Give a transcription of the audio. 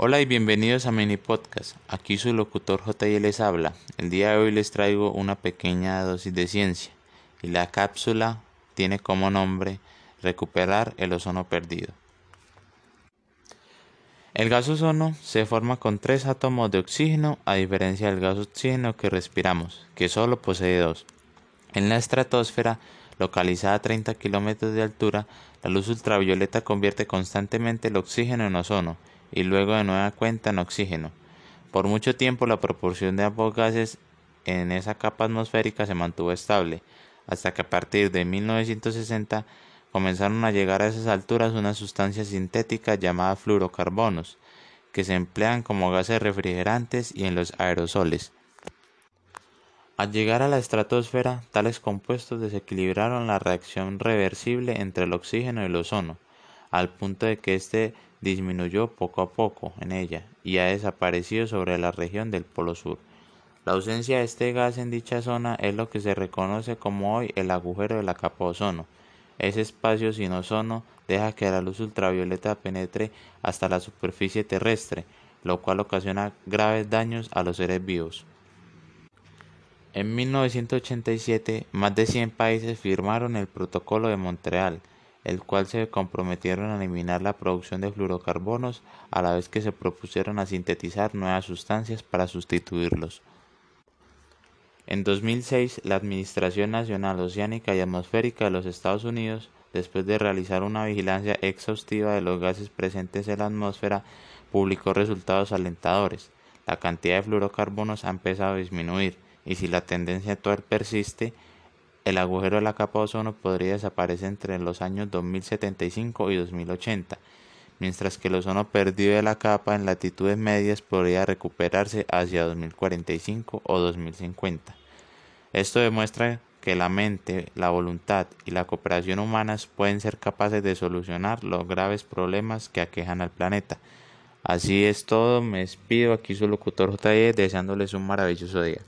Hola y bienvenidos a Mini Podcast. Aquí su locutor JL les habla. El día de hoy les traigo una pequeña dosis de ciencia y la cápsula tiene como nombre Recuperar el ozono perdido. El gas ozono se forma con tres átomos de oxígeno a diferencia del gas oxígeno que respiramos, que solo posee dos. En la estratosfera, localizada a 30 kilómetros de altura, la luz ultravioleta convierte constantemente el oxígeno en ozono y luego de nueva cuenta en oxígeno. Por mucho tiempo la proporción de ambos gases en esa capa atmosférica se mantuvo estable, hasta que a partir de 1960 comenzaron a llegar a esas alturas unas sustancias sintéticas llamadas fluorocarbonos, que se emplean como gases refrigerantes y en los aerosoles. Al llegar a la estratosfera, tales compuestos desequilibraron la reacción reversible entre el oxígeno y el ozono, al punto de que éste disminuyó poco a poco en ella y ha desaparecido sobre la región del Polo Sur. La ausencia de este gas en dicha zona es lo que se reconoce como hoy el agujero de la capa ozono. Ese espacio sin ozono deja que la luz ultravioleta penetre hasta la superficie terrestre, lo cual ocasiona graves daños a los seres vivos. En 1987, más de 100 países firmaron el Protocolo de Montreal, el cual se comprometieron a eliminar la producción de fluorocarbonos a la vez que se propusieron a sintetizar nuevas sustancias para sustituirlos. En 2006, la Administración Nacional Oceánica y Atmosférica de los Estados Unidos, después de realizar una vigilancia exhaustiva de los gases presentes en la atmósfera, publicó resultados alentadores. La cantidad de fluorocarbonos ha empezado a disminuir y si la tendencia actual persiste, el agujero de la capa de ozono podría desaparecer entre los años 2075 y 2080, mientras que el ozono perdido de la capa en latitudes medias podría recuperarse hacia 2045 o 2050. Esto demuestra que la mente, la voluntad y la cooperación humanas pueden ser capaces de solucionar los graves problemas que aquejan al planeta. Así es todo, me despido aquí su locutor JE deseándoles un maravilloso día.